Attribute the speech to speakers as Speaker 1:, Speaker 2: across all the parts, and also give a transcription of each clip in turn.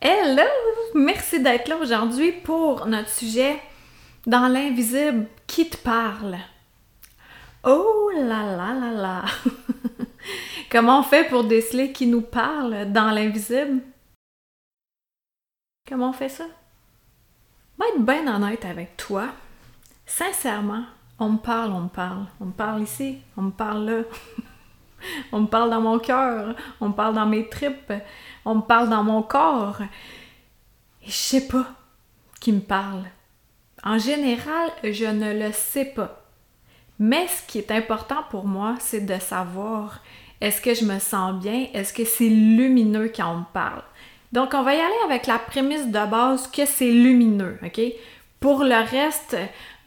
Speaker 1: hello! Merci d'être là aujourd'hui pour notre sujet dans l'invisible qui te parle. Oh là là là là! Comment on fait pour déceler qui nous parle dans l'invisible? Comment on fait ça? Va être bien honnête avec toi. Sincèrement, on me parle, on me parle. On me parle ici, on me parle là. on me parle dans mon cœur, on me parle dans mes tripes, on me parle dans mon corps. Et je sais pas qui me parle. En général, je ne le sais pas. Mais ce qui est important pour moi, c'est de savoir est-ce que je me sens bien, est-ce que c'est lumineux quand on me parle? Donc, on va y aller avec la prémisse de base que c'est lumineux, OK? Pour le reste,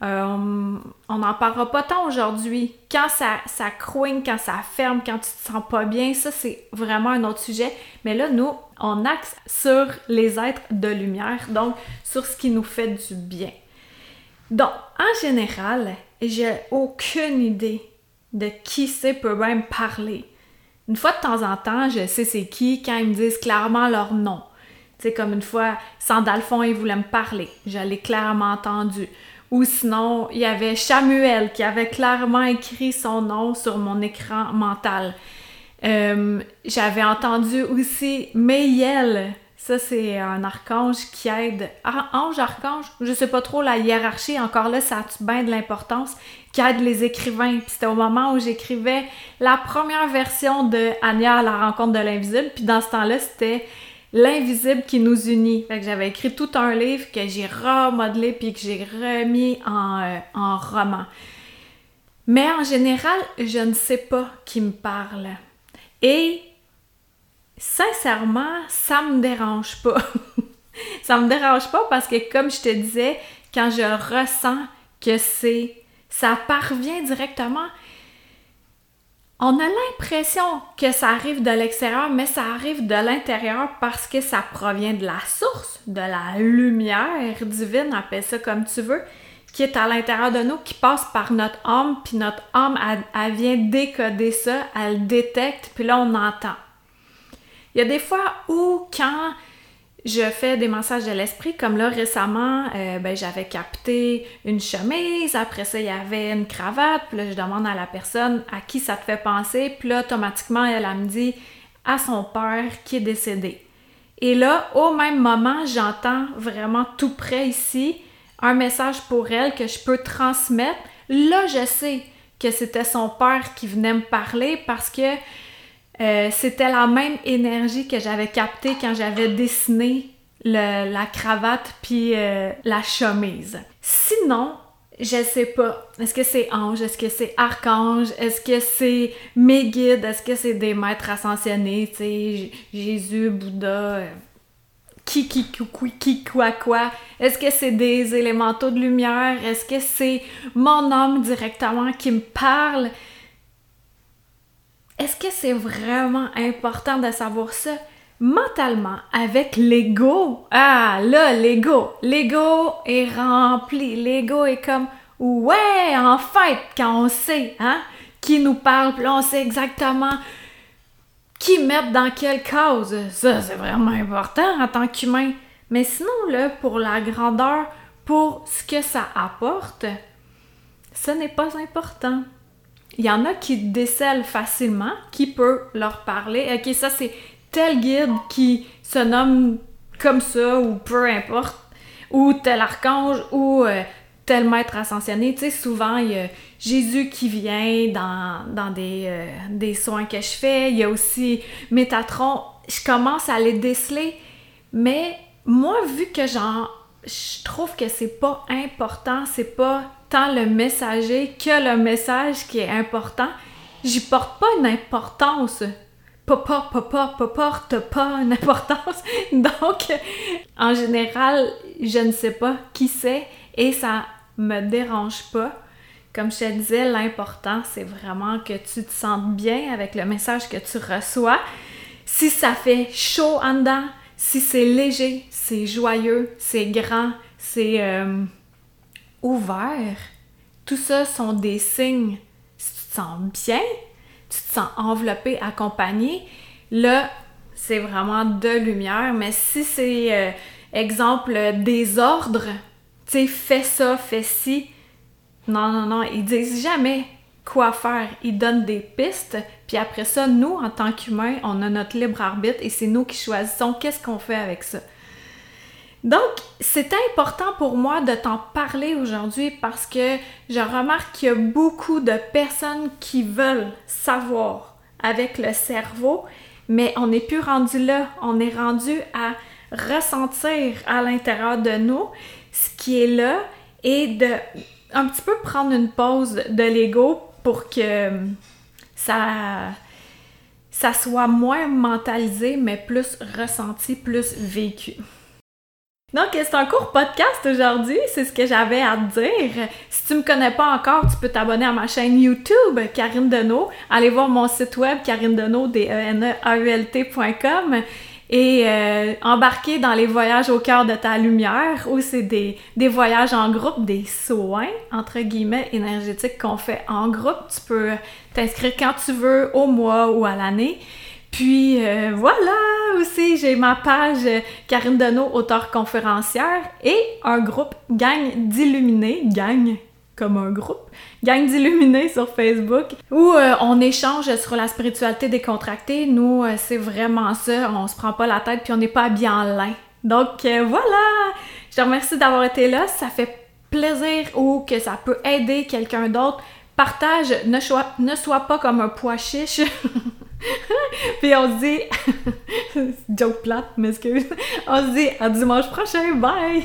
Speaker 1: euh, on n'en parlera pas tant aujourd'hui. Quand ça, ça croigne, quand ça ferme, quand tu te sens pas bien, ça c'est vraiment un autre sujet. Mais là, nous, on axe sur les êtres de lumière, donc sur ce qui nous fait du bien. Donc, en général, j'ai aucune idée de qui c'est peut même parler. Une fois de temps en temps, je sais c'est qui quand ils me disent clairement leur nom. C'est comme une fois, Sandalphon, il voulait me parler. Je l'ai clairement entendu. Ou sinon, il y avait Samuel qui avait clairement écrit son nom sur mon écran mental. Euh, j'avais entendu aussi Meyel. Ça, c'est un archange qui aide. Ah, ange, archange, je sais pas trop la hiérarchie, encore là, ça a bien de l'importance, qui aide les écrivains. Puis c'était au moment où j'écrivais la première version de Anya à la rencontre de l'invisible. Puis dans ce temps-là, c'était l'invisible qui nous unit. Fait que j'avais écrit tout un livre que j'ai remodelé puis que j'ai remis en, euh, en roman. Mais en général, je ne sais pas qui me parle. Et sincèrement, ça me dérange pas. ça me dérange pas parce que comme je te disais, quand je ressens que c'est ça parvient directement, on a l'impression que ça arrive de l'extérieur, mais ça arrive de l'intérieur parce que ça provient de la source, de la lumière divine, appelle ça comme tu veux, qui est à l'intérieur de nous, qui passe par notre âme, puis notre âme, elle, vient décoder ça, elle détecte, puis là, on entend. Il y a des fois où, quand je fais des massages de l'esprit, comme là récemment, euh, ben, j'avais capté une chemise, après ça il y avait une cravate, puis là je demande à la personne à qui ça te fait penser, puis là automatiquement elle, elle me dit à son père qui est décédé. Et là, au même moment, j'entends vraiment tout près ici un message pour elle que je peux transmettre. Là, je sais que c'était son père qui venait me parler parce que euh, c'était la même énergie que j'avais captée quand j'avais dessiné la cravate puis euh, la chemise. Sinon, je sais pas. Est-ce que c'est ange? Est-ce que c'est archange? Est-ce que c'est mes guides? Est-ce que c'est des maîtres ascensionnés? Tu sais, Jésus, Bouddha, euh, qui, qui, qui, qui, quoi, quoi? Est-ce que c'est des élémentaux de lumière? Est-ce que c'est mon âme directement qui me parle? Est-ce que c'est vraiment important de savoir ça? Mentalement, avec l'ego, ah là, l'ego, l'ego est rempli, l'ego est comme, ouais, en fait, quand on sait, hein, qui nous parle, on sait exactement qui mettre dans quelle cause. Ça, c'est vraiment important en tant qu'humain. Mais sinon, là, pour la grandeur, pour ce que ça apporte, ce n'est pas important. Il y en a qui décèlent facilement, qui peut leur parler. Ok, ça c'est tel guide qui se nomme comme ça, ou peu importe, ou tel archange, ou euh, tel maître ascensionné. Tu sais, souvent, il y a Jésus qui vient dans, des, euh, des soins que je fais. Il y a aussi Métatron. Je commence à les déceler. Mais moi, vu que j'en je trouve que c'est pas important, c'est pas tant le messager que le message qui est important. J'y porte pas une importance pas, pas, pas, porte pas une importance. Donc, en général, je ne sais pas qui c'est et ça me dérange pas. Comme je te disais, l'important, c'est vraiment que tu te sentes bien avec le message que tu reçois. Si ça fait chaud en dedans, si c'est léger, c'est joyeux, c'est grand, c'est euh, ouvert, tout ça sont des signes. Si tu te sens bien, tu te sens enveloppé, accompagné, là, c'est vraiment de lumière. Mais si c'est, euh, exemple, des ordres, tu sais, fais ça, fais ci, non, non, non, ils disent jamais quoi faire. Ils donnent des pistes, puis après ça, nous, en tant qu'humains, on a notre libre arbitre et c'est nous qui choisissons qu'est-ce qu'on fait avec ça. Donc, c'est important pour moi de t'en parler aujourd'hui parce que je remarque qu'il y a beaucoup de personnes qui veulent savoir avec le cerveau, mais on n'est plus rendu là. On est rendu à ressentir à l'intérieur de nous ce qui est là et de un petit peu prendre une pause de l'ego pour que ça, ça soit moins mentalisé, mais plus ressenti, plus vécu. Donc, c'est un court podcast aujourd'hui, c'est ce que j'avais à te dire. Si tu me connais pas encore, tu peux t'abonner à ma chaîne YouTube, Karine Deneau. Allez voir mon site web, karinedeneau, d e n e a u l t.com et euh, embarquer dans les voyages au cœur de ta lumière, où c'est des, voyages en groupe, des soins, entre guillemets, énergétiques qu'on fait en groupe. Tu peux t'inscrire quand tu veux, au mois ou à l'année. Puis euh, voilà aussi, j'ai ma page Karine Deneau, auteur conférencière, et un groupe Gang d'illuminés, gang comme un groupe, Gang d'illuminés sur Facebook, où euh, on échange sur la spiritualité décontractée. Nous, euh, c'est vraiment ça, on se prend pas la tête puis on n'est pas habillé en lin. Donc voilà! Je te remercie d'avoir été là, ça fait plaisir ou que ça peut aider quelqu'un d'autre. Partage, ne sois, ne sois pas comme un pois chiche. Puis on se dit, joke plate, m'excuse, on se dit à dimanche prochain, bye!